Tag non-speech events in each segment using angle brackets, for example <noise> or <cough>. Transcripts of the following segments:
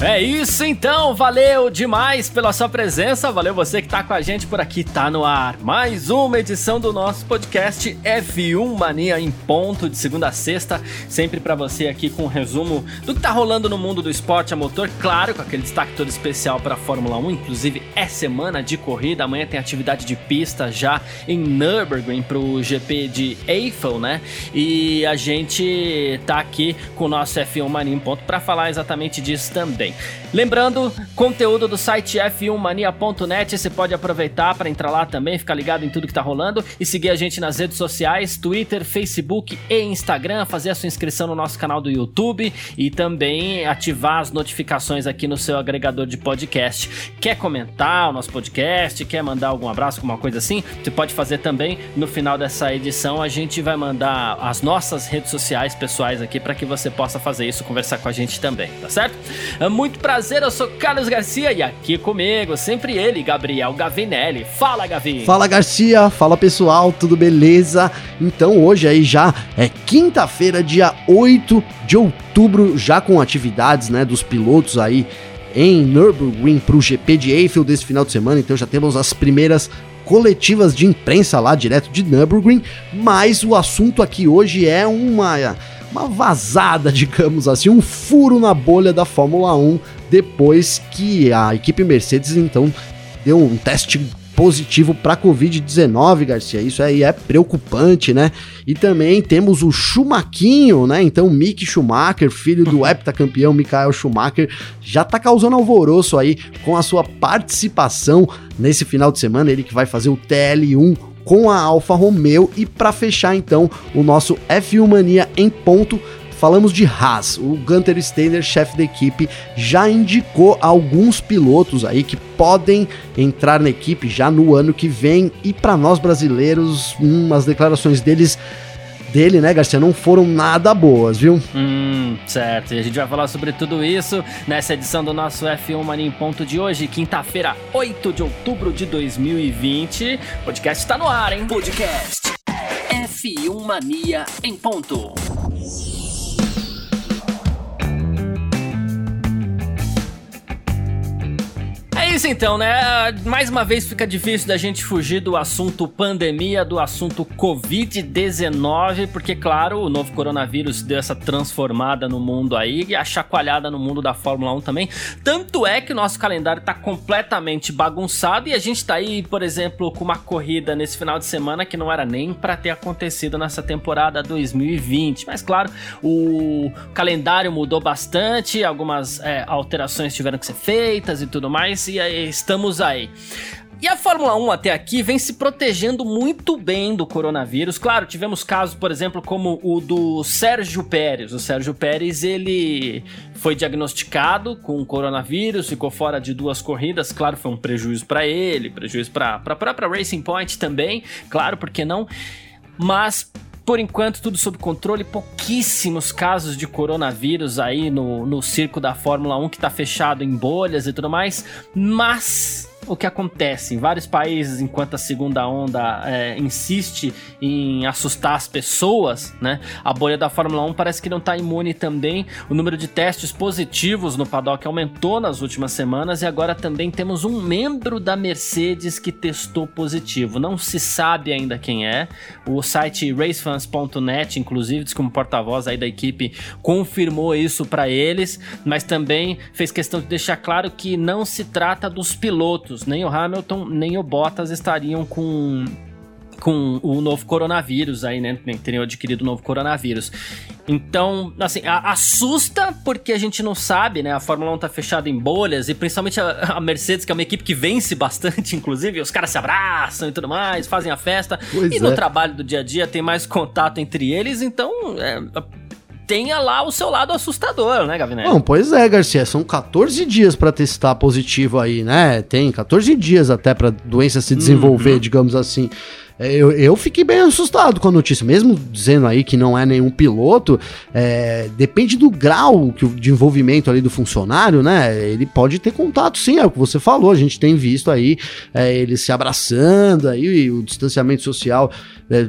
É isso então, valeu demais pela sua presença, valeu você que tá com a gente por aqui, tá no ar. Mais uma edição do nosso podcast F1 Mania em ponto, de segunda a sexta, sempre para você aqui com um resumo do que tá rolando no mundo do esporte a motor, claro, com aquele destaque todo especial para Fórmula 1, inclusive é semana de corrida, amanhã tem atividade de pista já em Nürburgring pro GP de Eiffel, né? E a gente tá aqui com o nosso F1 Mania em ponto para falar exatamente disso também também. Lembrando, conteúdo do site f1mania.net, você pode aproveitar para entrar lá também, ficar ligado em tudo que tá rolando e seguir a gente nas redes sociais, Twitter, Facebook e Instagram, fazer a sua inscrição no nosso canal do YouTube e também ativar as notificações aqui no seu agregador de podcast. Quer comentar o nosso podcast, quer mandar algum abraço, alguma coisa assim? Você pode fazer também no final dessa edição, a gente vai mandar as nossas redes sociais pessoais aqui para que você possa fazer isso, conversar com a gente também, tá certo? Muito prazer, eu sou Carlos Garcia e aqui comigo, sempre ele, Gabriel Gavinelli. Fala, Gavi! Fala, Garcia! Fala, pessoal, tudo beleza? Então, hoje aí já é quinta-feira, dia 8 de outubro, já com atividades, né, dos pilotos aí em Nürburgring para o GP de Eiffel desse final de semana, então já temos as primeiras coletivas de imprensa lá direto de Nürburgring, mas o assunto aqui hoje é uma uma vazada, digamos assim, um furo na bolha da Fórmula 1 depois que a equipe Mercedes então deu um teste positivo para Covid-19, Garcia. Isso aí é preocupante, né? E também temos o Schumaquinho, né? Então, Mick Schumacher, filho do <laughs> heptacampeão Michael Schumacher, já tá causando alvoroço aí com a sua participação nesse final de semana. Ele que vai fazer o TL1 com a Alfa Romeo e para fechar então o nosso F1 Mania em ponto, falamos de Haas. O Gunter Steiner, chefe da equipe, já indicou alguns pilotos aí que podem entrar na equipe já no ano que vem e para nós brasileiros, umas declarações deles dele, né, Garcia, não foram nada boas, viu? Hum, certo. E a gente vai falar sobre tudo isso nessa edição do nosso F1 Mania em Ponto de hoje, quinta-feira, 8 de outubro de 2020. O podcast está no ar, hein? Podcast F1 Mania em Ponto. É isso então, né? Mais uma vez fica difícil da gente fugir do assunto pandemia, do assunto Covid-19, porque, claro, o novo coronavírus deu essa transformada no mundo aí e a chacoalhada no mundo da Fórmula 1 também. Tanto é que o nosso calendário tá completamente bagunçado e a gente tá aí, por exemplo, com uma corrida nesse final de semana que não era nem para ter acontecido nessa temporada 2020. Mas, claro, o calendário mudou bastante, algumas é, alterações tiveram que ser feitas e tudo mais. E estamos aí. E a Fórmula 1 até aqui vem se protegendo muito bem do coronavírus. Claro, tivemos casos, por exemplo, como o do Sérgio Pérez. O Sérgio Pérez, ele foi diagnosticado com coronavírus, ficou fora de duas corridas. Claro, foi um prejuízo para ele, prejuízo para a própria Racing Point também. Claro, por que não? Mas por enquanto, tudo sob controle, pouquíssimos casos de coronavírus aí no, no circo da Fórmula 1 que tá fechado em bolhas e tudo mais, mas o que acontece em vários países, enquanto a segunda onda é, insiste em assustar as pessoas, né? A bolha da Fórmula 1 parece que não está imune também. O número de testes positivos no paddock aumentou nas últimas semanas e agora também temos um membro da Mercedes que testou positivo. Não se sabe ainda quem é. O site racefans.net, inclusive, diz como porta-voz aí da equipe, confirmou isso para eles, mas também fez questão de deixar claro que não se trata dos pilotos nem o Hamilton, nem o Bottas estariam com com o novo coronavírus aí, né? Teriam adquirido o novo coronavírus. Então, assim, a, assusta porque a gente não sabe, né? A Fórmula 1 tá fechada em bolhas e principalmente a, a, Mercedes, que é uma equipe que vence bastante, <laughs> inclusive, os caras se abraçam e tudo mais, fazem a festa. Pois e é. no trabalho do dia a dia tem mais contato entre eles, então é, tenha lá o seu lado assustador, né, Gavinelli? Não, pois é, Garcia, são 14 dias para testar positivo aí, né? Tem 14 dias até para doença se desenvolver, uhum. digamos assim. É, eu, eu fiquei bem assustado com a notícia, mesmo dizendo aí que não é nenhum piloto, é, depende do grau que, de envolvimento ali do funcionário, né? Ele pode ter contato, sim, é o que você falou, a gente tem visto aí é, eles se abraçando aí, o distanciamento social é,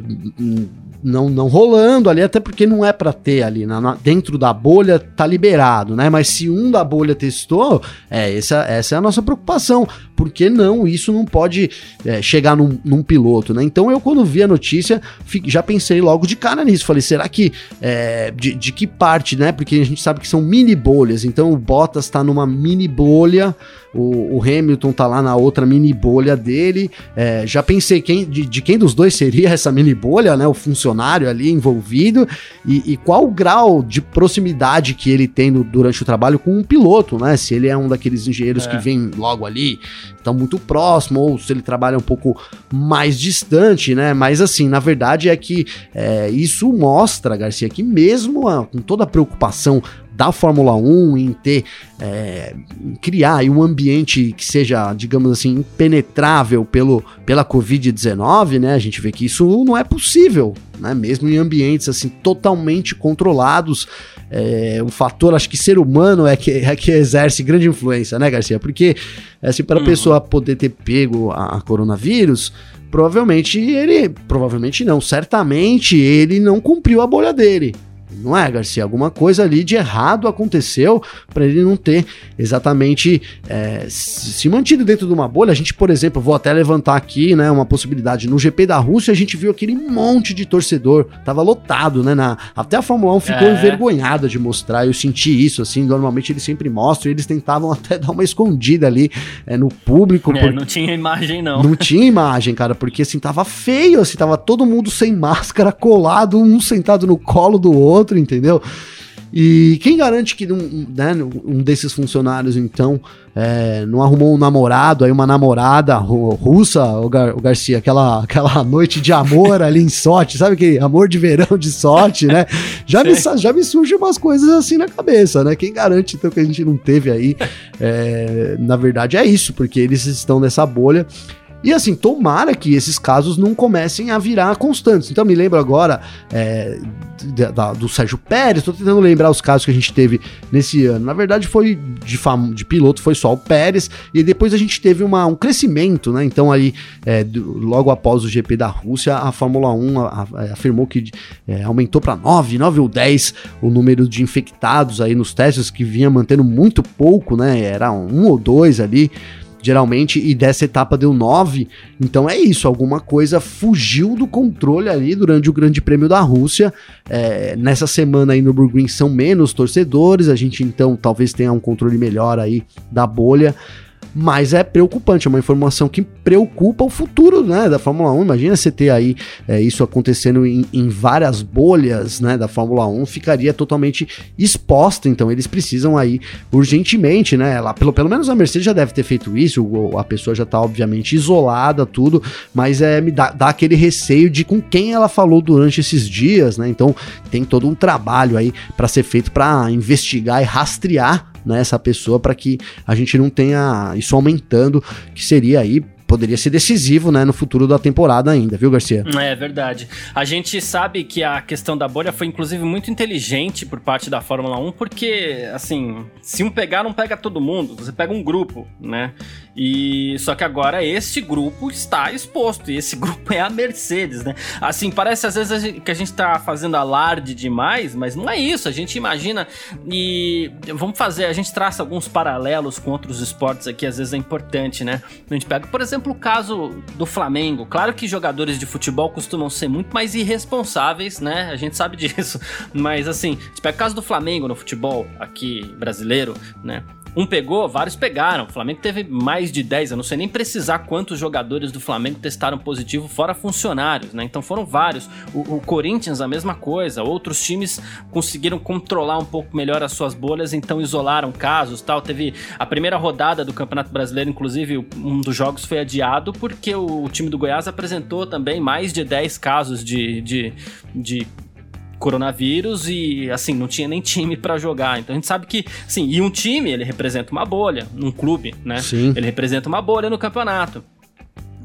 não, não rolando ali, até porque não é para ter ali, na, na, dentro da bolha tá liberado, né? Mas se um da bolha testou, é, essa, essa é a nossa preocupação, porque não, isso não pode é, chegar num, num, piloto, né? Então eu quando vi a notícia, já pensei logo de cara nisso, falei, será que, é, de, de que parte, né? Porque a gente sabe que são mini bolhas, então o Bottas tá numa mini bolha, o, o, Hamilton tá lá na outra mini bolha dele. É, já pensei quem, de, de, quem dos dois seria essa mini bolha, né? O funcionário ali envolvido e, e qual o grau de proximidade que ele tem no, durante o trabalho com um piloto, né? Se ele é um daqueles engenheiros é. que vem logo ali, tão muito próximo, ou se ele trabalha um pouco mais distante, né? Mas assim, na verdade é que é, isso mostra, Garcia, que mesmo a, com toda a preocupação da Fórmula 1 em ter é, criar um ambiente que seja, digamos assim, impenetrável pelo, pela Covid-19, né? A gente vê que isso não é possível, né? Mesmo em ambientes assim totalmente controlados, é, o fator, acho que ser humano é que, é que exerce grande influência, né, Garcia? Porque assim, para a uhum. pessoa poder ter pego a, a coronavírus, provavelmente ele, provavelmente não, certamente ele não cumpriu a bolha dele não é, Garcia? Alguma coisa ali de errado aconteceu para ele não ter exatamente é, se mantido dentro de uma bolha. A gente, por exemplo, vou até levantar aqui, né, uma possibilidade. No GP da Rússia, a gente viu aquele monte de torcedor, tava lotado, né? Na, até a Fórmula 1 ficou é. envergonhada de mostrar. Eu senti isso, assim. Normalmente eles sempre mostram, e eles tentavam até dar uma escondida ali é, no público. É, não tinha imagem, não. Não tinha imagem, cara, porque assim, tava feio, assim, tava todo mundo sem máscara, colado, um sentado no colo do outro outro, entendeu? E quem garante que um, né, um desses funcionários, então, é, não arrumou um namorado, aí uma namorada russa, o, Gar, o, Garcia, aquela, aquela noite de amor ali em sorte, sabe que amor de verão de sorte, né? Já me, já me surgem umas coisas assim na cabeça, né? Quem garante, então, que a gente não teve aí? É, na verdade, é isso, porque eles estão nessa bolha. E assim, tomara que esses casos não comecem a virar constantes. Então, me lembro agora é, da, do Sérgio Pérez, tô tentando lembrar os casos que a gente teve nesse ano. Na verdade, foi de, fam de piloto, foi só o Pérez, e depois a gente teve uma, um crescimento, né? Então, aí, é, logo após o GP da Rússia, a Fórmula 1 a, a, afirmou que é, aumentou para 9, 9 ou 10 o número de infectados aí nos testes, que vinha mantendo muito pouco, né? Era um ou dois ali geralmente, e dessa etapa deu 9. Então é isso, alguma coisa fugiu do controle ali durante o Grande Prêmio da Rússia. É, nessa semana aí no Burgreen são menos torcedores, a gente então talvez tenha um controle melhor aí da bolha mas é preocupante, é uma informação que preocupa o futuro né, da Fórmula 1. Imagina você ter aí é, isso acontecendo em, em, várias bolhas né, da Fórmula 1, ficaria totalmente exposta. Então eles precisam aí urgentemente, né? Ela, pelo, pelo menos a Mercedes já deve ter feito isso, a pessoa já está obviamente isolada, tudo, mas é, me dá, dá aquele receio de com quem ela falou durante esses dias, né? Então tem todo um trabalho aí para ser feito para investigar e rastrear né, essa pessoa para que a gente não tenha isso aumentando, que seria aí poderia ser decisivo, né, no futuro da temporada ainda, viu, Garcia? É verdade. A gente sabe que a questão da bolha foi inclusive muito inteligente por parte da Fórmula 1, porque assim, se um pegar não pega todo mundo, você pega um grupo, né? E só que agora este grupo está exposto e esse <laughs> grupo é a Mercedes, né? Assim, parece às vezes que a gente tá fazendo alarde demais, mas não é isso. A gente imagina e vamos fazer, a gente traça alguns paralelos com outros esportes aqui, às vezes é importante, né? A gente pega, por exemplo, exemplo, o caso do Flamengo. Claro que jogadores de futebol costumam ser muito mais irresponsáveis, né? A gente sabe <laughs> disso. Mas assim, tipo, é o caso do Flamengo no futebol aqui brasileiro, né? Um pegou, vários pegaram. O Flamengo teve mais de 10, eu não sei nem precisar quantos jogadores do Flamengo testaram positivo, fora funcionários, né? Então foram vários. O, o, Corinthians, a mesma coisa. Outros times conseguiram controlar um pouco melhor as suas bolhas, então isolaram casos tal. Teve a primeira rodada do Campeonato Brasileiro, inclusive, um dos jogos foi adiado porque o, o time do Goiás apresentou também mais de 10 casos de, de, de coronavírus e assim não tinha nem time para jogar. Então a gente sabe que, sim, e um time ele representa uma bolha, um clube, né? Sim. Ele representa uma bolha no campeonato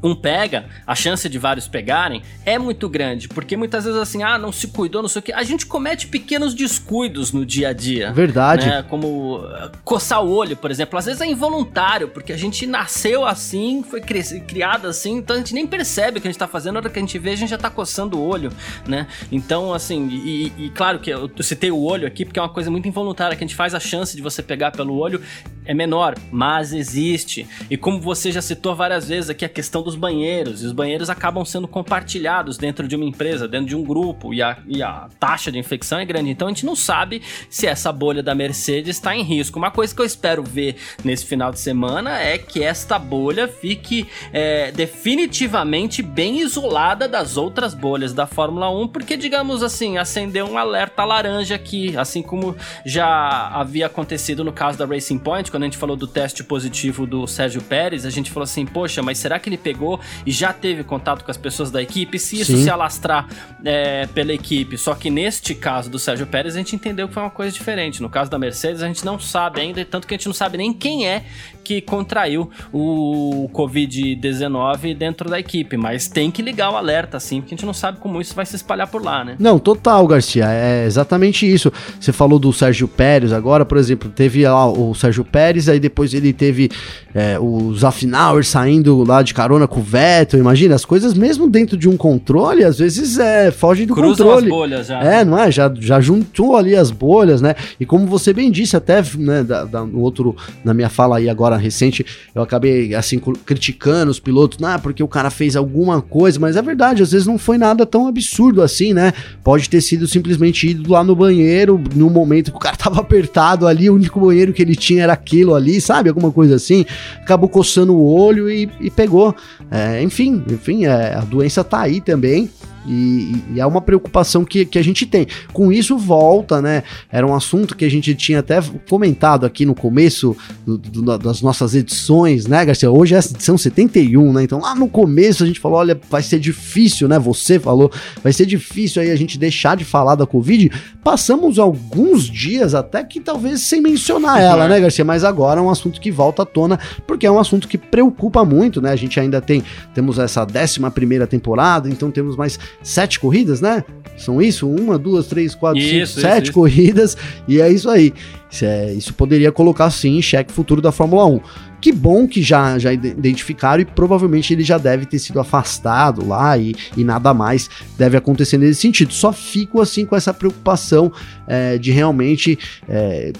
um pega, a chance de vários pegarem é muito grande, porque muitas vezes assim, ah, não se cuidou, não sei o que. A gente comete pequenos descuidos no dia a dia. Verdade. Né? Como uh, coçar o olho, por exemplo. Às vezes é involuntário, porque a gente nasceu assim, foi criado assim, então a gente nem percebe o que a gente tá fazendo, na hora que a gente vê, a gente já tá coçando o olho, né? Então, assim, e, e claro que eu citei o olho aqui, porque é uma coisa muito involuntária, que a gente faz a chance de você pegar pelo olho é menor, mas existe. E como você já citou várias vezes aqui, a questão dos banheiros, e os banheiros acabam sendo compartilhados dentro de uma empresa, dentro de um grupo, e a, e a taxa de infecção é grande. Então a gente não sabe se essa bolha da Mercedes está em risco. Uma coisa que eu espero ver nesse final de semana é que esta bolha fique é, definitivamente bem isolada das outras bolhas da Fórmula 1, porque, digamos assim, acendeu um alerta laranja aqui, assim como já havia acontecido no caso da Racing Point quando a gente falou do teste positivo do Sérgio Pérez, a gente falou assim, poxa, mas será que ele pegou e já teve contato com as pessoas da equipe? Se isso Sim. se alastrar é, pela equipe, só que neste caso do Sérgio Pérez, a gente entendeu que foi uma coisa diferente. No caso da Mercedes, a gente não sabe ainda, tanto que a gente não sabe nem quem é que contraiu o Covid-19 dentro da equipe, mas tem que ligar o alerta, assim, porque a gente não sabe como isso vai se espalhar por lá, né? Não, total, Garcia, é exatamente isso. Você falou do Sérgio Pérez agora, por exemplo, teve lá o Sérgio Pérez aí depois ele teve é, o Zafnauer saindo lá de carona com o Vettel, imagina, as coisas mesmo dentro de um controle, às vezes é, fogem do Cruzam controle. as bolhas já. É, não é? Já, já juntou ali as bolhas, né? E como você bem disse, até né, da, da, no outro, na minha fala aí agora recente, eu acabei assim criticando os pilotos, ah, porque o cara fez alguma coisa, mas é verdade, às vezes não foi nada tão absurdo assim, né? Pode ter sido simplesmente ido lá no banheiro, no momento que o cara <laughs> tava apertado ali, o único banheiro que ele tinha era aquilo ali, sabe? Alguma coisa assim. Acabou coçando o olho e, e pegou. É, enfim, enfim, é, a doença tá aí também. E, e, é uma preocupação que, que a gente tem. Com isso, volta, né? Era um assunto que a gente tinha até comentado aqui no começo do, do, das nossas edições, né, Garcia? Hoje é a edição 71, né? Então lá no começo a gente falou: olha, vai ser difícil, né? Você falou, vai ser difícil aí a gente deixar de falar da Covid. Passamos alguns dias até que talvez sem mencionar ela, né, Garcia? Mas agora é um assunto que volta à tona, porque é um assunto que preocupa muito, né? A gente ainda tem, temos essa décima primeira temporada, então temos mais sete corridas, né? São isso? Uma, duas, três, quatro, isso, cinco, sete isso. corridas. E é isso aí. Isso, é, isso poderia colocar sim em xeque o futuro da Fórmula 1. Que bom que já, já identificaram e provavelmente ele já deve ter sido afastado lá e, e nada mais deve acontecer nesse sentido. Só fico assim com essa preocupação é, de realmente é,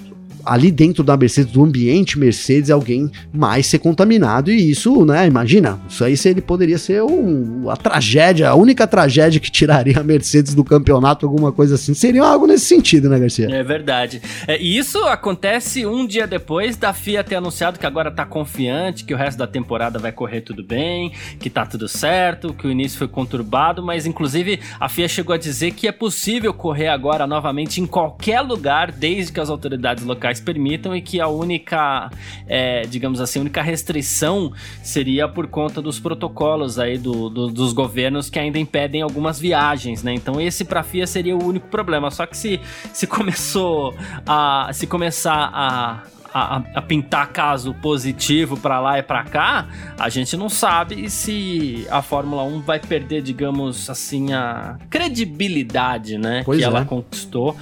ali dentro da Mercedes, do ambiente Mercedes, alguém mais ser contaminado. E isso, né? Imagina, isso aí ele poderia ser um, a tragédia, a única tragédia que tiraria a Mercedes do campeonato, alguma coisa assim. Seria algo nesse sentido, né, Garcia? É verdade. É, e isso acontece um dia depois da FIA ter anunciado que agora tá confiante, que o resto da temporada vai correr tudo bem, que tá tudo certo, que o início foi conturbado, mas inclusive a FIA chegou a dizer que é possível correr agora novamente em qualquer lugar, desde que as autoridades locais permitam e que a única, é, digamos assim, a única restrição seria por conta dos protocolos aí do, do, dos governos que ainda impedem algumas viagens, né? Então esse para a FIA seria o único problema. Só que se, se começou a se começar a, a, a, pintar caso positivo para lá e para cá, a gente não sabe se a Fórmula 1 vai perder, digamos assim, a credibilidade, né, pois que é. ela conquistou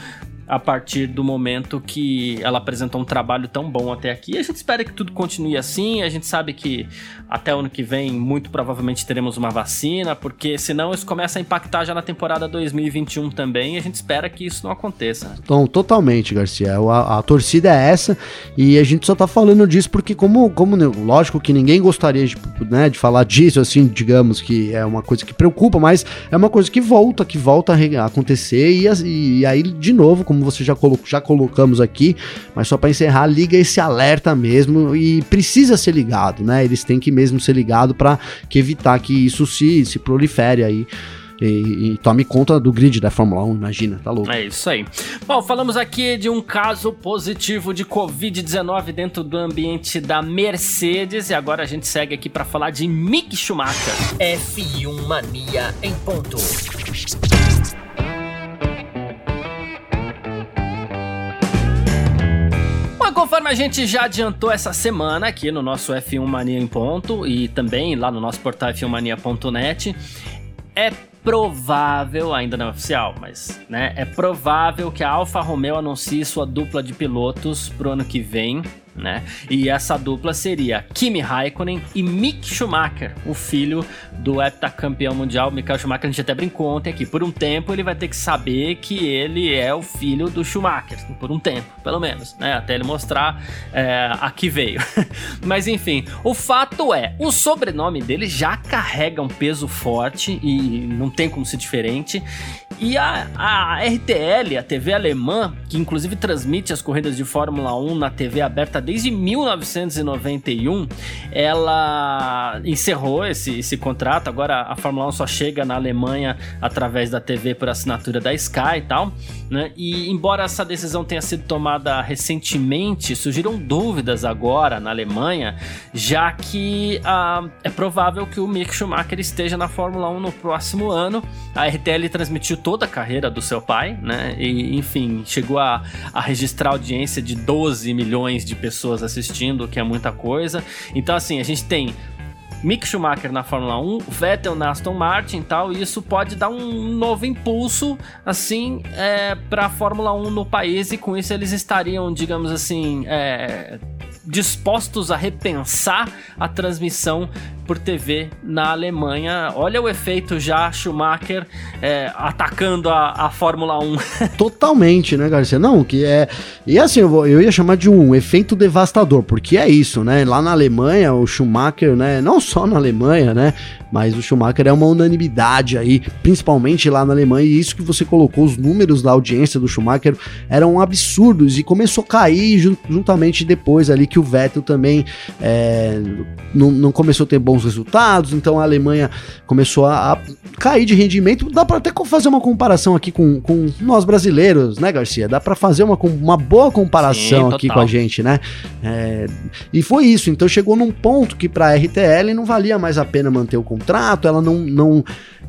a partir do momento que ela apresentou um trabalho tão bom até aqui. A gente espera que tudo continue assim. A gente sabe que até o ano que vem, muito provavelmente teremos uma vacina, porque senão isso começa a impactar já na temporada 2021 também. A gente espera que isso não aconteça. Então, totalmente, Garcia. A, a torcida é essa e a gente só tá falando disso porque, como, como lógico que ninguém gostaria de, né, de falar disso, assim, digamos que é uma coisa que preocupa, mas é uma coisa que volta, que volta a acontecer e, e aí, de novo, como você já, colo já colocamos aqui, mas só para encerrar, liga esse alerta mesmo e precisa ser ligado, né? Eles têm que mesmo ser ligado para que evitar que isso se, se prolifere aí. E, e, tome conta do grid da Fórmula 1, imagina, tá louco. É isso aí. Bom, falamos aqui de um caso positivo de Covid-19 dentro do ambiente da Mercedes e agora a gente segue aqui para falar de Mick Schumacher. F1 Mania em ponto. Conforme a gente já adiantou essa semana aqui no nosso F1 Mania em ponto e também lá no nosso portal f1mania.net, é provável, ainda não é oficial, mas né, é provável que a Alfa Romeo anuncie sua dupla de pilotos pro ano que vem né? E essa dupla seria Kimi Raikkonen e Mick Schumacher, o filho do heptacampeão mundial Michael Schumacher. A gente até brincou ontem aqui. Por um tempo ele vai ter que saber que ele é o filho do Schumacher, por um tempo, pelo menos, né? Até ele mostrar é, a que veio. <laughs> Mas enfim, o fato é, o sobrenome dele já carrega um peso forte e não tem como ser diferente. E a, a RTL, a TV alemã, que inclusive transmite as corridas de Fórmula 1 na TV aberta desde 1991, ela encerrou esse, esse contrato. Agora a Fórmula 1 só chega na Alemanha através da TV por assinatura da Sky e tal. Né? E embora essa decisão tenha sido tomada recentemente, surgiram dúvidas agora na Alemanha, já que ah, é provável que o Mick Schumacher esteja na Fórmula 1 no próximo ano. A RTL transmitiu toda a carreira do seu pai, né? E enfim, chegou a, a registrar audiência de 12 milhões de pessoas assistindo, o que é muita coisa. Então, assim, a gente tem Mick Schumacher na Fórmula 1, Vettel na Aston Martin e tal, e isso pode dar um novo impulso, assim, é, para a Fórmula 1 no país, e com isso eles estariam, digamos assim, é, dispostos a repensar a transmissão por TV na Alemanha. Olha o efeito já Schumacher é, atacando a, a Fórmula 1. <laughs> Totalmente, né, Garcia? Não, que é. E assim, eu, vou, eu ia chamar de um efeito devastador, porque é isso, né? Lá na Alemanha, o Schumacher, né? Não só na Alemanha, né? Mas o Schumacher é uma unanimidade aí, principalmente lá na Alemanha. E isso que você colocou, os números da audiência do Schumacher eram absurdos e começou a cair juntamente depois ali que o Vettel também é, não, não começou a ter bons resultados, então a Alemanha começou a, a cair de rendimento. Dá para até fazer uma comparação aqui com, com nós brasileiros, né, Garcia? Dá para fazer uma, uma boa comparação Sim, aqui com a gente, né? É, e foi isso. Então chegou num ponto que para a RTL não valia mais a pena manter o contrato, ela não, não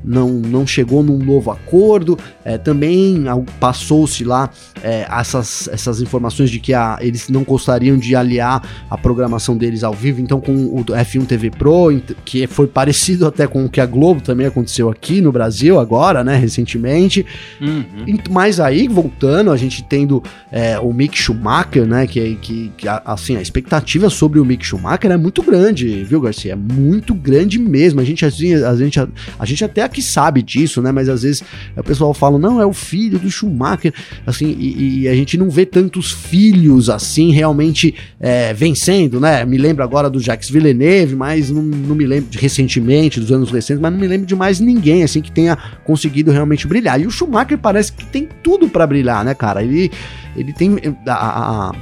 não, não chegou num novo acordo. É, também passou-se lá é, essas, essas informações de que a, eles não gostariam de aliar a programação deles ao vivo, então com o F1 TV Pro, que foi parecido até com o que a Globo também aconteceu aqui no Brasil agora, né, recentemente. Uhum. Mas aí, voltando, a gente tendo é, o Mick Schumacher, né, que, que, que, assim, a expectativa sobre o Mick Schumacher é muito grande, viu, Garcia? É muito grande mesmo. A gente, assim, a gente, a, a gente até que sabe disso, né? Mas às vezes o pessoal fala, não, é o filho do Schumacher, assim, e, e a gente não vê tantos filhos assim realmente é, vencendo, né? Me lembro agora do Jacques Villeneuve, mas não, não me lembro de, recentemente, dos anos recentes, mas não me lembro de mais ninguém assim que tenha conseguido realmente brilhar. E o Schumacher parece que tem tudo para brilhar, né, cara? Ele, ele tem a, a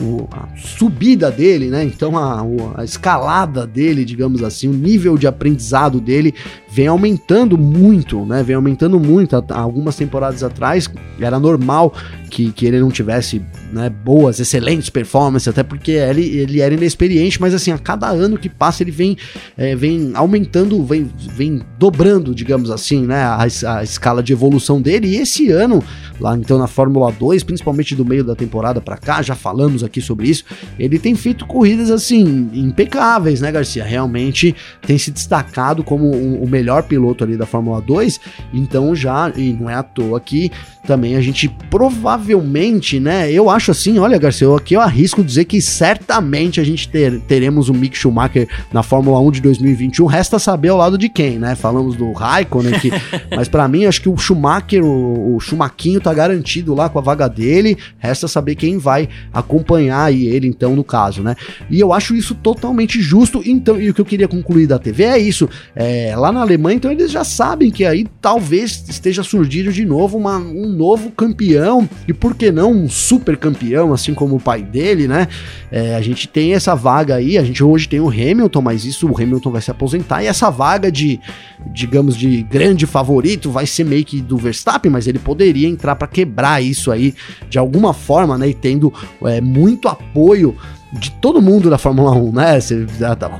o, a subida dele, né? Então a, a, escalada dele, digamos assim, o nível de aprendizado dele vem aumentando muito, né? Vem aumentando muito. Há, algumas temporadas atrás era normal que, que ele não tivesse né, boas, excelentes performances, até porque ele, ele era inexperiente, mas assim, a cada ano que passa ele vem, é, vem aumentando, vem, vem dobrando, digamos assim, né? A, a escala de evolução dele. E esse ano, lá então na Fórmula 2, principalmente do meio da temporada para cá, já falamos aqui sobre isso, ele tem feito corridas assim impecáveis, né, Garcia? Realmente tem se destacado como o, melhor piloto ali da Fórmula 2, então já, e não é à toa que também a gente provavelmente, né, eu acho assim, olha, Garcia, eu, aqui eu arrisco dizer que certamente a gente ter, teremos um Mick Schumacher na Fórmula 1 de 2021, resta saber ao lado de quem, né? Falamos do Raikkonen, que, <laughs> mas para mim acho que o Schumacher, o, o Schumaquinho tá garantido lá com a vaga dele, resta saber quem vai acompanhar acompanhar aí ele, então, no caso, né? E eu acho isso totalmente justo. Então, e o que eu queria concluir da TV é isso. É, lá na Alemanha, então, eles já sabem que aí talvez esteja surgindo de novo uma, um novo campeão, e por que não um super campeão, assim como o pai dele, né? É, a gente tem essa vaga aí, a gente hoje tem o Hamilton, mas isso o Hamilton vai se aposentar, e essa vaga de, digamos, de grande favorito vai ser meio que do Verstappen, mas ele poderia entrar para quebrar isso aí de alguma forma, né? E tendo é, muito apoio de todo mundo da Fórmula 1, né?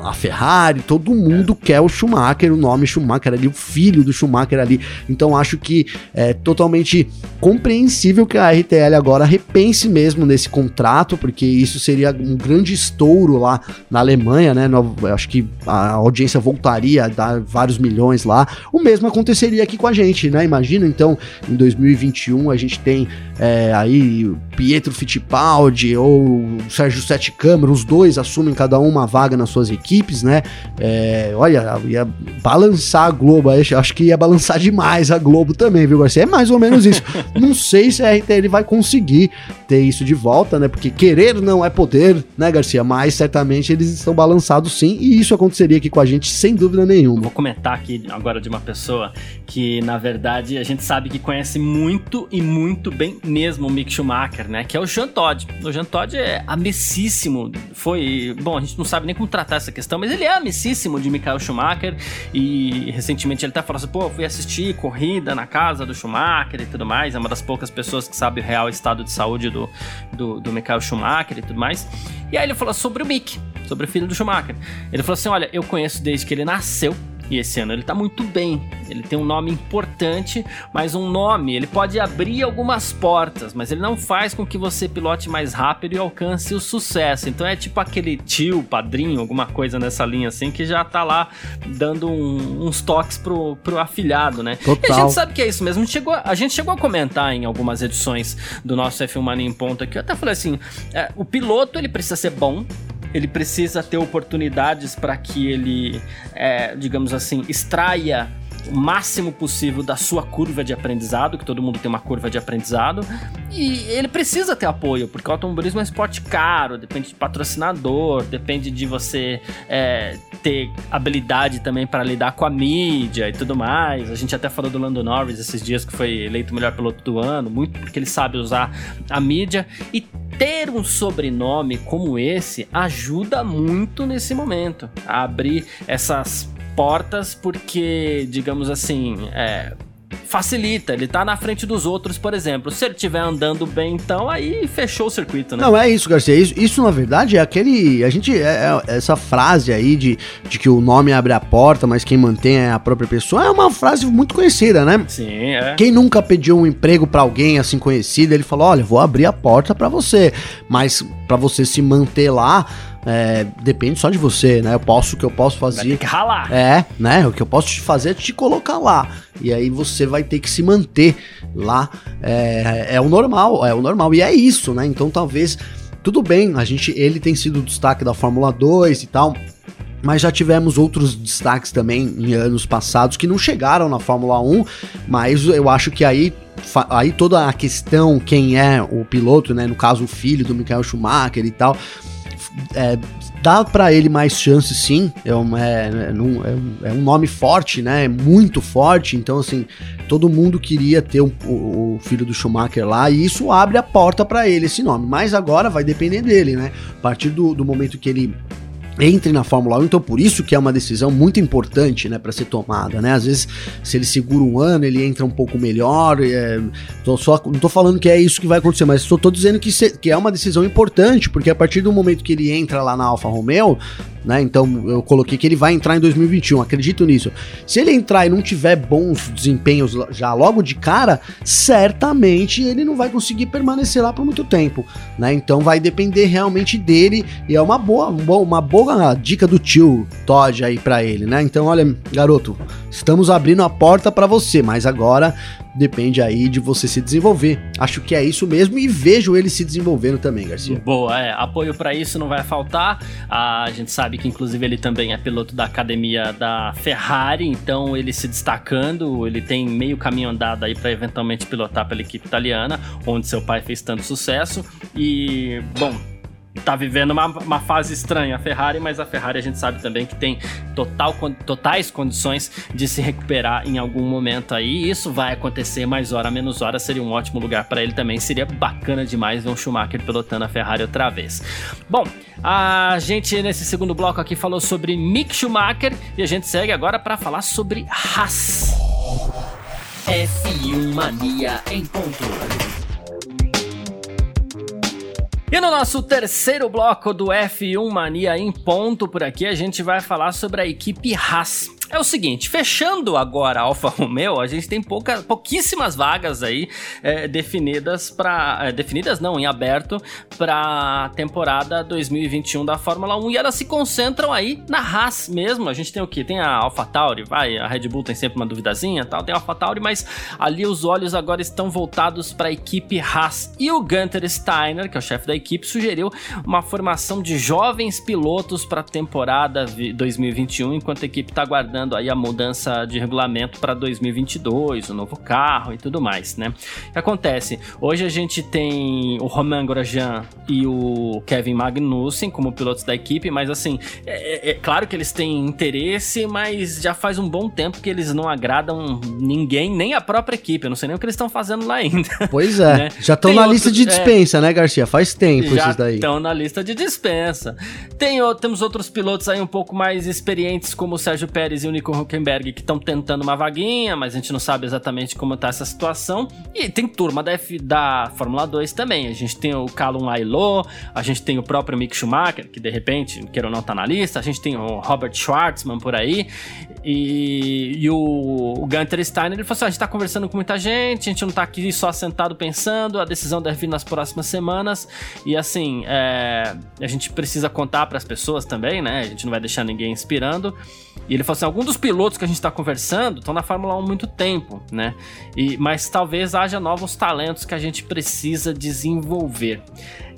A Ferrari, todo mundo é. quer o Schumacher, o nome Schumacher ali, o filho do Schumacher ali. Então acho que é totalmente compreensível que a RTL agora repense mesmo nesse contrato, porque isso seria um grande estouro lá na Alemanha, né? No, acho que a audiência voltaria a dar vários milhões lá. O mesmo aconteceria aqui com a gente, né? Imagina então, em 2021 a gente tem é, aí Pietro Fittipaldi ou Sérgio Sete Câmara, os dois assumem cada um uma vaga nas suas equipes, né? É, olha, ia balançar a Globo, acho que ia balançar demais a Globo também, viu, Garcia? É mais ou menos isso. <laughs> não sei se a RTL vai conseguir ter isso de volta, né? Porque querer não é poder, né, Garcia? Mas certamente eles estão balançados sim, e isso aconteceria aqui com a gente sem dúvida nenhuma. Vou comentar aqui agora de uma pessoa que, na verdade, a gente sabe que conhece muito e muito bem mesmo o Mick Schumacher, né? Que é o Jean Todt. O Jean Todt é amicíssimo, foi... Bom, a gente não sabe nem como tratar essa questão, mas ele é amicíssimo de Michael Schumacher e recentemente ele até falou assim, pô, fui assistir corrida na casa do Schumacher e tudo mais, é uma das poucas pessoas que sabe o real estado de saúde do, do, do Michael Schumacher e tudo mais. E aí ele falou sobre o Mick, sobre o filho do Schumacher. Ele falou assim, olha, eu conheço desde que ele nasceu, e esse ano ele tá muito bem. Ele tem um nome importante, mas um nome, ele pode abrir algumas portas, mas ele não faz com que você pilote mais rápido e alcance o sucesso. Então é tipo aquele tio, padrinho, alguma coisa nessa linha assim, que já tá lá dando um, uns toques pro, pro afilhado, né? Total. E a gente sabe que é isso mesmo. A gente, chegou, a gente chegou a comentar em algumas edições do nosso F1 Mania em ponto aqui. Eu até falei assim: é, o piloto ele precisa ser bom, ele precisa ter oportunidades para que ele, é, digamos assim, extraia o máximo possível da sua curva de aprendizado, que todo mundo tem uma curva de aprendizado, e ele precisa ter apoio, porque o automobilismo é um esporte caro, depende de patrocinador, depende de você é, ter habilidade também para lidar com a mídia e tudo mais. A gente até falou do Lando Norris esses dias, que foi eleito o melhor piloto do ano, muito porque ele sabe usar a mídia, e ter um sobrenome como esse ajuda muito nesse momento a abrir essas portas, porque, digamos assim, é, facilita, ele tá na frente dos outros, por exemplo. Se ele estiver andando bem, então aí fechou o circuito, né? Não, é isso, Garcia. Isso, isso na verdade é aquele. A gente. É, é, essa frase aí de, de que o nome abre a porta, mas quem mantém é a própria pessoa, é uma frase muito conhecida, né? Sim, é. Quem nunca pediu um emprego para alguém assim conhecido, ele falou: olha, vou abrir a porta para você, mas para você se manter lá é, depende só de você, né? Eu posso o que eu posso fazer. Vai ter que ralar. É, né? O que eu posso te fazer é te colocar lá. E aí você vai ter que se manter lá. É, é o normal, é o normal. E é isso, né? Então talvez. Tudo bem, a gente, ele tem sido o destaque da Fórmula 2 e tal, mas já tivemos outros destaques também em anos passados que não chegaram na Fórmula 1, mas eu acho que aí aí toda a questão quem é o piloto, né, no caso o filho do Michael Schumacher e tal, é, dá para ele mais chances, sim. É um, é, é, é, um nome forte, né? É muito forte. Então, assim, todo mundo queria ter o, o, o filho do Schumacher lá e isso abre a porta para ele, esse nome. Mas agora vai depender dele, né? A partir do, do momento que ele entre na Fórmula 1, então por isso que é uma decisão muito importante, né, para ser tomada, né? Às vezes, se ele segura um ano, ele entra um pouco melhor. É, tô só, não tô falando que é isso que vai acontecer, mas tô dizendo que, se, que é uma decisão importante, porque a partir do momento que ele entra lá na Alfa Romeo, né? Então eu coloquei que ele vai entrar em 2021, acredito nisso. Se ele entrar e não tiver bons desempenhos já logo de cara, certamente ele não vai conseguir permanecer lá por muito tempo, né? Então vai depender realmente dele e é uma boa, uma boa dica do tio Todd aí para ele, né? Então olha, garoto, estamos abrindo a porta para você, mas agora depende aí de você se desenvolver. Acho que é isso mesmo e vejo ele se desenvolvendo também, Garcia. Boa, é. Apoio para isso não vai faltar. A gente sabe que, inclusive, ele também é piloto da academia da Ferrari, então ele se destacando, ele tem meio caminho andado aí para eventualmente pilotar pela equipe italiana, onde seu pai fez tanto sucesso. E, bom, tá vivendo uma, uma fase estranha a Ferrari, mas a Ferrari a gente sabe também que tem total, totais condições de se recuperar em algum momento aí. Isso vai acontecer mais hora menos hora, seria um ótimo lugar para ele também. Seria bacana demais ver um Schumacher pilotando a Ferrari outra vez. Bom, a gente nesse segundo bloco aqui falou sobre Mick Schumacher e a gente segue agora para falar sobre Haas. F1 Mania em ponto. E no nosso terceiro bloco do F1 Mania em ponto por aqui, a gente vai falar sobre a equipe Haas. É o seguinte, fechando agora a Alfa Romeo, a gente tem pouca, pouquíssimas vagas aí é, definidas para é, definidas não, em aberto para temporada 2021 da Fórmula 1 e elas se concentram aí na Haas mesmo. A gente tem o que? Tem a AlphaTauri, vai, a Red Bull tem sempre uma duvidazinha, tal, tem a AlphaTauri, mas ali os olhos agora estão voltados para a equipe Haas. E o Gunter Steiner, que é o chefe da equipe, sugeriu uma formação de jovens pilotos para a temporada 2021, enquanto a equipe está aguardando aí a mudança de regulamento para 2022, o novo carro e tudo mais, né? O que acontece? Hoje a gente tem o Romain Grosjean e o Kevin Magnussen como pilotos da equipe, mas assim, é, é, é claro que eles têm interesse, mas já faz um bom tempo que eles não agradam ninguém, nem a própria equipe. Eu não sei nem o que eles estão fazendo lá ainda. Pois é, <laughs> né? já estão na outros, lista de é. dispensa, é, né, Garcia? Faz tempo já esses daí. Estão na lista de dispensa. Tem, temos outros pilotos aí um pouco mais experientes, como o Sérgio Pérez e o Nico Huckenberg, que estão tentando uma vaguinha, mas a gente não sabe exatamente como está essa situação. E tem turma da, F, da Fórmula 2 também. A gente tem o Callum Ailot, a gente tem o próprio Mick Schumacher, que de repente, queira ou não, tá na lista. A gente tem o Robert Schwartzman por aí. E, e o, Gunter Steiner, ele falou assim: ah, a gente tá conversando com muita gente, a gente não tá aqui só sentado pensando, a decisão deve vir nas próximas semanas. E assim, é, a gente precisa contar para as pessoas também, né? A gente não vai deixar ninguém inspirando. E ele falou assim: alguns dos pilotos que a gente está conversando estão na Fórmula 1 há muito tempo, né? E, mas talvez haja novos talentos que a gente precisa desenvolver.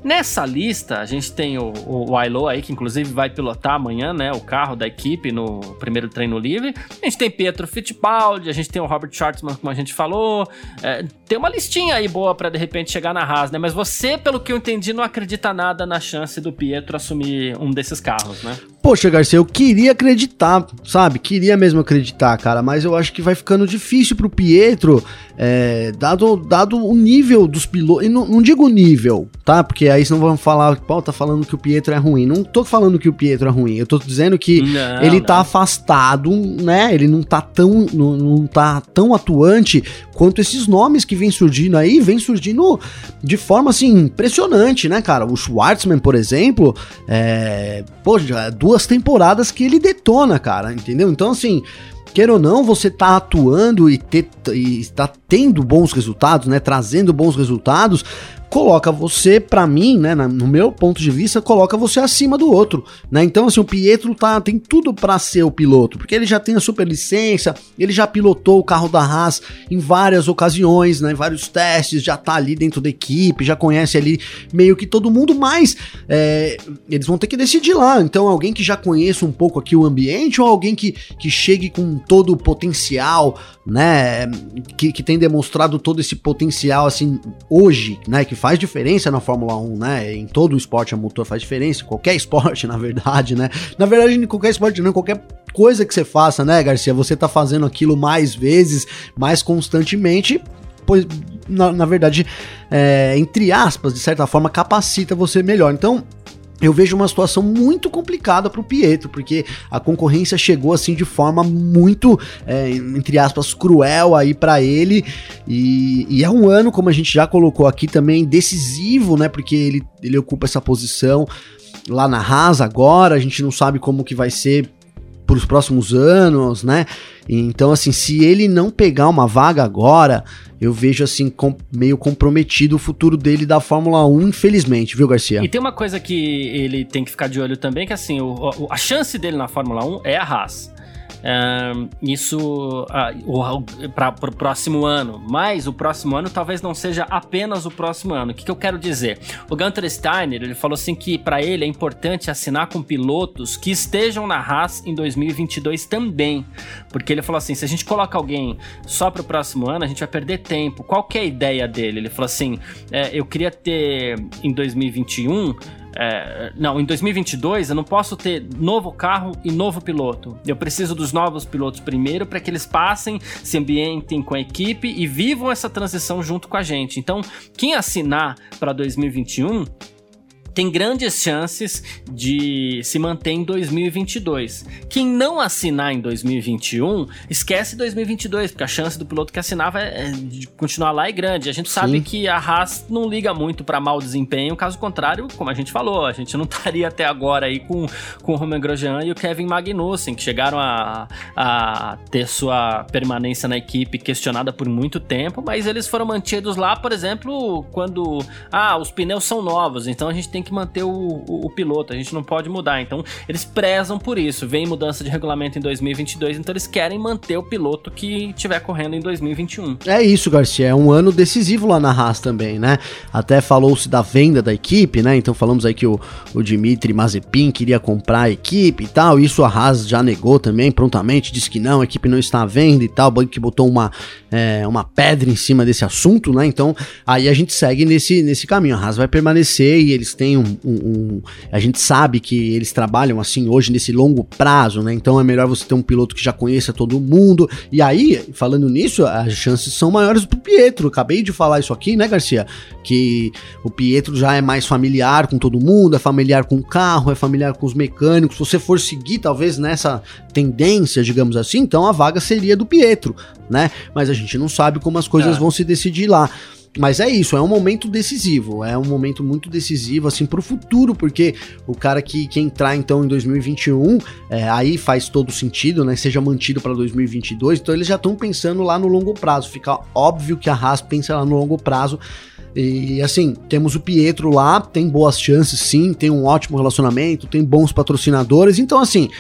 Nessa lista, a gente tem o, o Ailo aí, que inclusive vai pilotar amanhã, né? O carro da equipe no primeiro treino livre. A gente tem Pietro Fittipaldi, a gente tem o Robert Schwartzman, como a gente falou. É, tem uma listinha aí boa para de repente chegar na Haas, né? Mas você, pelo que eu entendi, não acredita nada na chance do Pietro assumir um desses carros, né? Poxa, Garcia, eu queria acreditar, sabe? Queria mesmo acreditar, cara, mas eu acho que vai ficando difícil pro Pietro, é, dado, dado o nível dos pilotos. E não, não digo nível, tá? Porque aí senão vão falar, pô, tá falando que o Pietro é ruim. Não tô falando que o Pietro é ruim, eu tô dizendo que não, ele tá não. tá afastado, né? Ele não tá tão, não, não tá tão atuante quanto esses nomes que vêm surgindo aí, vêm surgindo de forma assim impressionante, né, cara? O Schwartzman, por exemplo, é, pô, já é duas temporadas que ele detona, cara, entendeu? Então, assim, queira ou não, você tá atuando e, ter, e está tendo bons resultados, né? Trazendo bons resultados, coloca você, para mim, né, no meu ponto de vista, coloca você acima do outro, né? Então, assim, o Pietro tá, tem tudo para ser o piloto, porque ele já tem a super licença, ele já pilotou o carro da Haas em várias ocasiões, né, em vários testes, já tá ali dentro da equipe, já conhece ali meio que todo mundo, mas é, eles vão ter que decidir lá. Então, alguém que já conheça um pouco aqui o ambiente ou alguém que, que chegue com todo o potencial, né, que, que tem demonstrado todo esse potencial, assim, hoje, né, que faz diferença na Fórmula 1, né? Em todo o esporte a motor faz diferença, qualquer esporte, <laughs> na verdade, né? Na verdade, em qualquer esporte não, qualquer coisa que você faça, né, Garcia? Você tá fazendo aquilo mais vezes, mais constantemente, pois, na, na verdade, é, entre aspas, de certa forma, capacita você melhor. Então, eu vejo uma situação muito complicada para o Pietro, porque a concorrência chegou assim de forma muito, é, entre aspas, cruel aí para ele. E, e, é um ano, como a gente já colocou aqui também, decisivo, né? Porque ele, ele ocupa essa posição lá na Haas agora. A gente não sabe como que vai ser para os próximos anos, né? Então, assim, se ele não pegar uma vaga agora, eu vejo assim com, meio comprometido o futuro dele da Fórmula 1, infelizmente, viu, Garcia? E tem uma coisa que ele tem que ficar de olho também, que assim, o, a chance dele na Fórmula 1 é a Haas isso uh, para o próximo ano, mas o próximo ano talvez não seja apenas o próximo ano. O que, que eu quero dizer? O Gunter Steiner ele falou assim que para ele é importante assinar com pilotos que estejam na Haas em 2022 também, porque ele falou assim: se a gente coloca alguém só para o próximo ano, a gente vai perder tempo. Qual que é a ideia dele? Ele falou assim: é, eu queria ter em 2021 é, não, em 2022 eu não posso ter novo carro e novo piloto. Eu preciso dos novos pilotos primeiro para que eles passem, se ambientem com a equipe e vivam essa transição junto com a gente. Então, quem assinar para 2021 tem grandes chances de se manter em 2022. Quem não assinar em 2021, esquece 2022, porque a chance do piloto que assinava é, de continuar lá é grande. A gente sabe Sim. que a Haas não liga muito para mau desempenho, caso contrário, como a gente falou, a gente não <laughs> estaria até agora aí com, com o Romain Grosjean e o Kevin Magnussen, que chegaram a, a ter sua permanência na equipe questionada por muito tempo, mas eles foram mantidos lá, por exemplo, quando ah, os pneus são novos, então a gente tem que manter o, o, o, piloto, a gente não pode mudar. Então, eles prezam por isso. Vem mudança de regulamento em 2022, então eles querem manter o piloto que estiver correndo em 2021. É isso, Garcia. É um ano decisivo lá na Haas também, né? Até falou-se da venda da equipe, né? Então falamos aí que o, o Dimitri Mazepin queria comprar a equipe e tal. Isso a Haas já negou também prontamente, disse que não, a equipe não está à venda e tal. O banco que botou uma, é, uma pedra em cima desse assunto, né? Então aí a gente segue nesse, nesse caminho. A Haas vai permanecer e eles têm um, um, um, A gente sabe que eles trabalham assim hoje nesse longo prazo, né? Então é melhor você ter um piloto que já conheça todo mundo. E aí, falando nisso, as chances são maiores pro Pietro. Acabei de falar isso aqui, né, Garcia? Que o Pietro já é mais familiar com todo mundo, é familiar com o carro, é familiar com os mecânicos. Se você for seguir, talvez, nessa tendência, digamos assim, então a vaga seria do Pietro, né? Mas a gente não sabe como as coisas é. vão se decidir lá. Mas é isso, é um momento decisivo, é um momento muito decisivo, assim, pro futuro, porque o cara que, que entrar, então, em 2021, é, aí faz todo sentido, né, seja mantido para 2022, então eles já estão pensando lá no longo prazo, fica óbvio que a Haas pensa lá no longo prazo, e assim, temos o Pietro lá, tem boas chances sim, tem um ótimo relacionamento, tem bons patrocinadores, então assim,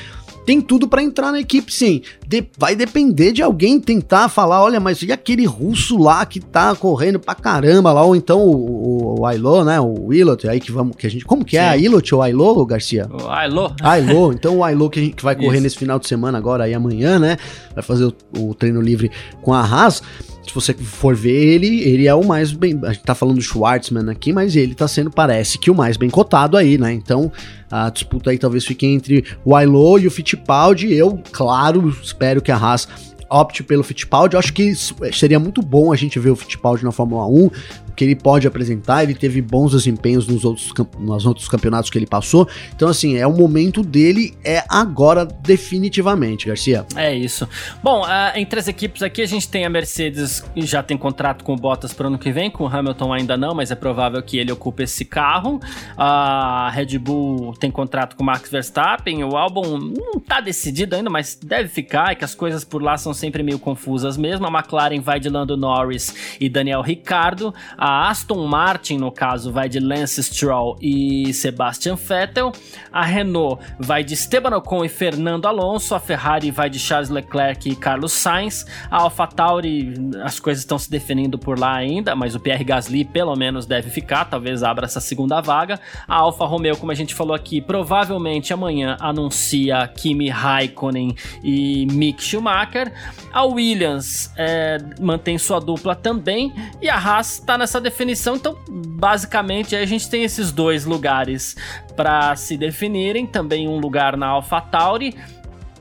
tem tudo para entrar na equipe, sim. De, vai depender de alguém tentar falar, olha, mas e aquele russo lá que tá correndo pra caramba lá, ou então o, o, o Ailo, né, o Ilot, aí que vamos, que a gente, como que é, sim. a Ilot ou Ailo, Garcia? O Ailo. Ailo, então o Ailo que a gente vai correr Isso. nesse final de semana agora, aí amanhã, né, vai fazer o, o treino livre com a Haas, se você for ver ele, ele é o mais bem. A gente tá falando do Schwartzman aqui, mas ele tá sendo, parece que o mais bem cotado aí, né? Então a disputa aí talvez fique entre o Ailo e o Fittipaldi. Eu, claro, espero que a Haas opte pelo Fittipaldi. Eu acho que seria muito bom a gente ver o Fittipaldi na Fórmula 1 que ele pode apresentar. Ele teve bons desempenhos nos outros, nos outros campeonatos que ele passou. Então, assim, é o momento dele, é agora, definitivamente, Garcia. É isso. Bom, uh, entre as equipes aqui, a gente tem a Mercedes, que já tem contrato com o Bottas para o ano que vem, com o Hamilton ainda não, mas é provável que ele ocupe esse carro. A Red Bull tem contrato com o Max Verstappen. O álbum não está decidido ainda, mas deve ficar, e que as coisas por lá são sempre meio confusas mesmo. A McLaren vai de Lando Norris e Daniel Ricciardo. A Aston Martin, no caso, vai de Lance Stroll e Sebastian Vettel. A Renault vai de Esteban Ocon e Fernando Alonso. A Ferrari vai de Charles Leclerc e Carlos Sainz. A AlphaTauri, as coisas estão se definindo por lá ainda, mas o Pierre Gasly pelo menos deve ficar, talvez abra essa segunda vaga. A Alfa Romeo, como a gente falou aqui, provavelmente amanhã anuncia Kimi Raikkonen e Mick Schumacher. A Williams é, mantém sua dupla também. E a Haas está nessa essa definição. Então, basicamente, a gente tem esses dois lugares para se definirem. Também um lugar na AlphaTauri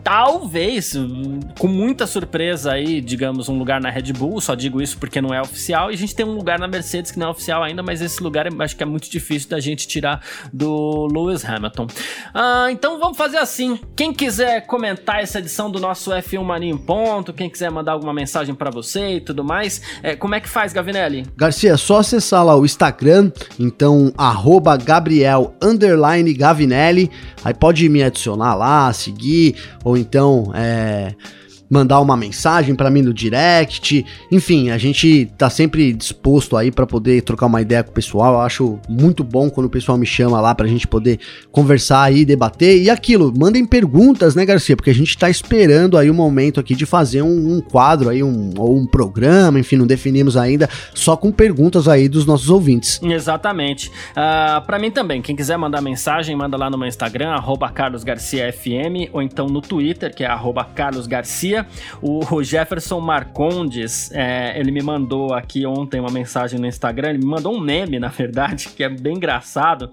talvez, com muita surpresa aí, digamos, um lugar na Red Bull, só digo isso porque não é oficial, e a gente tem um lugar na Mercedes que não é oficial ainda, mas esse lugar acho que é muito difícil da gente tirar do Lewis Hamilton. Ah, então vamos fazer assim, quem quiser comentar essa edição do nosso F1 Mania ponto, quem quiser mandar alguma mensagem para você e tudo mais, é, como é que faz, Gavinelli? Garcia, é só acessar lá o Instagram, então, arroba Gabriel Gavinelli, aí pode me adicionar lá, seguir, ou então é, mandar uma mensagem para mim no direct. Enfim, a gente tá sempre disposto aí para poder trocar uma ideia com o pessoal. Eu acho muito bom quando o pessoal me chama lá pra gente poder conversar aí, debater. E aquilo, mandem perguntas, né, Garcia? Porque a gente tá esperando aí o um momento aqui de fazer um, um, quadro aí, um, ou um programa, enfim, não definimos ainda, só com perguntas aí dos nossos ouvintes. Exatamente. Uh, para mim também, quem quiser mandar mensagem, manda lá no meu Instagram, carlosgarciafm, ou então no Twitter, que é carlosgarcia Garcia. O, Jefferson Marcondes, é, ele me mandou aqui ontem uma mensagem no Instagram, ele me mandou um meme, <laughs> na verdade, que é bem engraçado,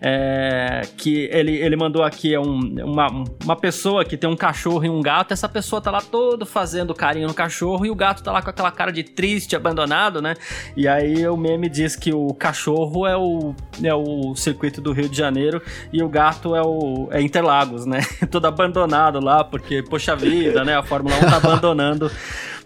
é, que ele, ele mandou aqui um, uma, uma pessoa que tem um cachorro e um gato, essa pessoa tá lá todo fazendo carinho no cachorro e o gato tá lá com aquela cara de triste, abandonado, né? E aí o meme diz que o cachorro é o, é o circuito do Rio de Janeiro e o gato é o é Interlagos, né? <laughs> todo abandonado lá, porque, poxa vida, né? A Fórmula 1 tá <laughs> abandonando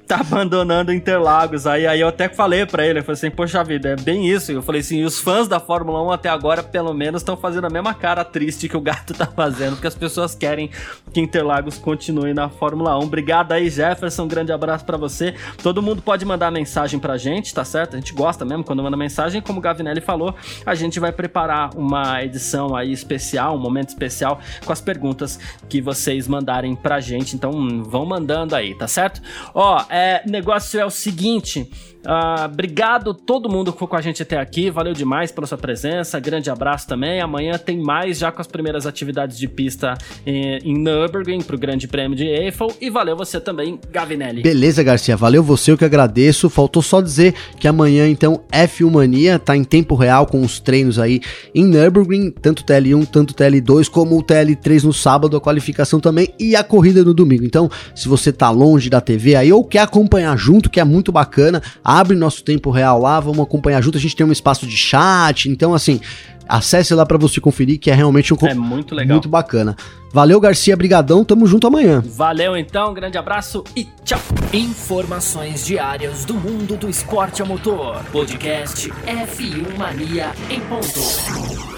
tá abandonando Interlagos. Aí, aí eu até falei para ele, eu falei assim, poxa vida, é bem isso. Eu falei assim, os fãs da Fórmula 1 até agora, pelo menos, estão fazendo a mesma cara triste que o gato tá fazendo, porque as pessoas querem que Interlagos continue na Fórmula 1. Obrigado aí, Jefferson, um grande abraço para você. Todo mundo pode mandar mensagem pra gente, tá certo? A gente gosta mesmo quando manda mensagem, como o Gavinelli falou, a gente vai preparar uma edição aí especial, um momento especial com as perguntas que vocês mandarem pra gente. Então, vão mandando aí, tá certo? Ó, é é, negócio é o seguinte: Uh, obrigado todo mundo que ficou com a gente até aqui. Valeu demais pela sua presença. Grande abraço também. Amanhã tem mais já com as primeiras atividades de pista em, em Nürburgring para o Grande Prêmio de Eiffel. E valeu você também, Gavinelli. Beleza, Garcia. Valeu você, eu que agradeço. Faltou só dizer que amanhã, então, F1 Mania tá em tempo real com os treinos aí em Nürburgring, tanto TL1, tanto TL2, como o TL3 no sábado, a qualificação também e a corrida no domingo. Então, se você tá longe da TV aí ou quer acompanhar junto, que é muito bacana, abre nosso tempo real lá, vamos acompanhar junto. A gente tem um espaço de chat, então assim, acesse lá para você conferir que é realmente um é muito legal, muito bacana. Valeu Garcia, brigadão, tamo junto amanhã. Valeu então, grande abraço e tchau. Informações diárias do mundo do esporte a motor. Podcast F1 Mania em ponto.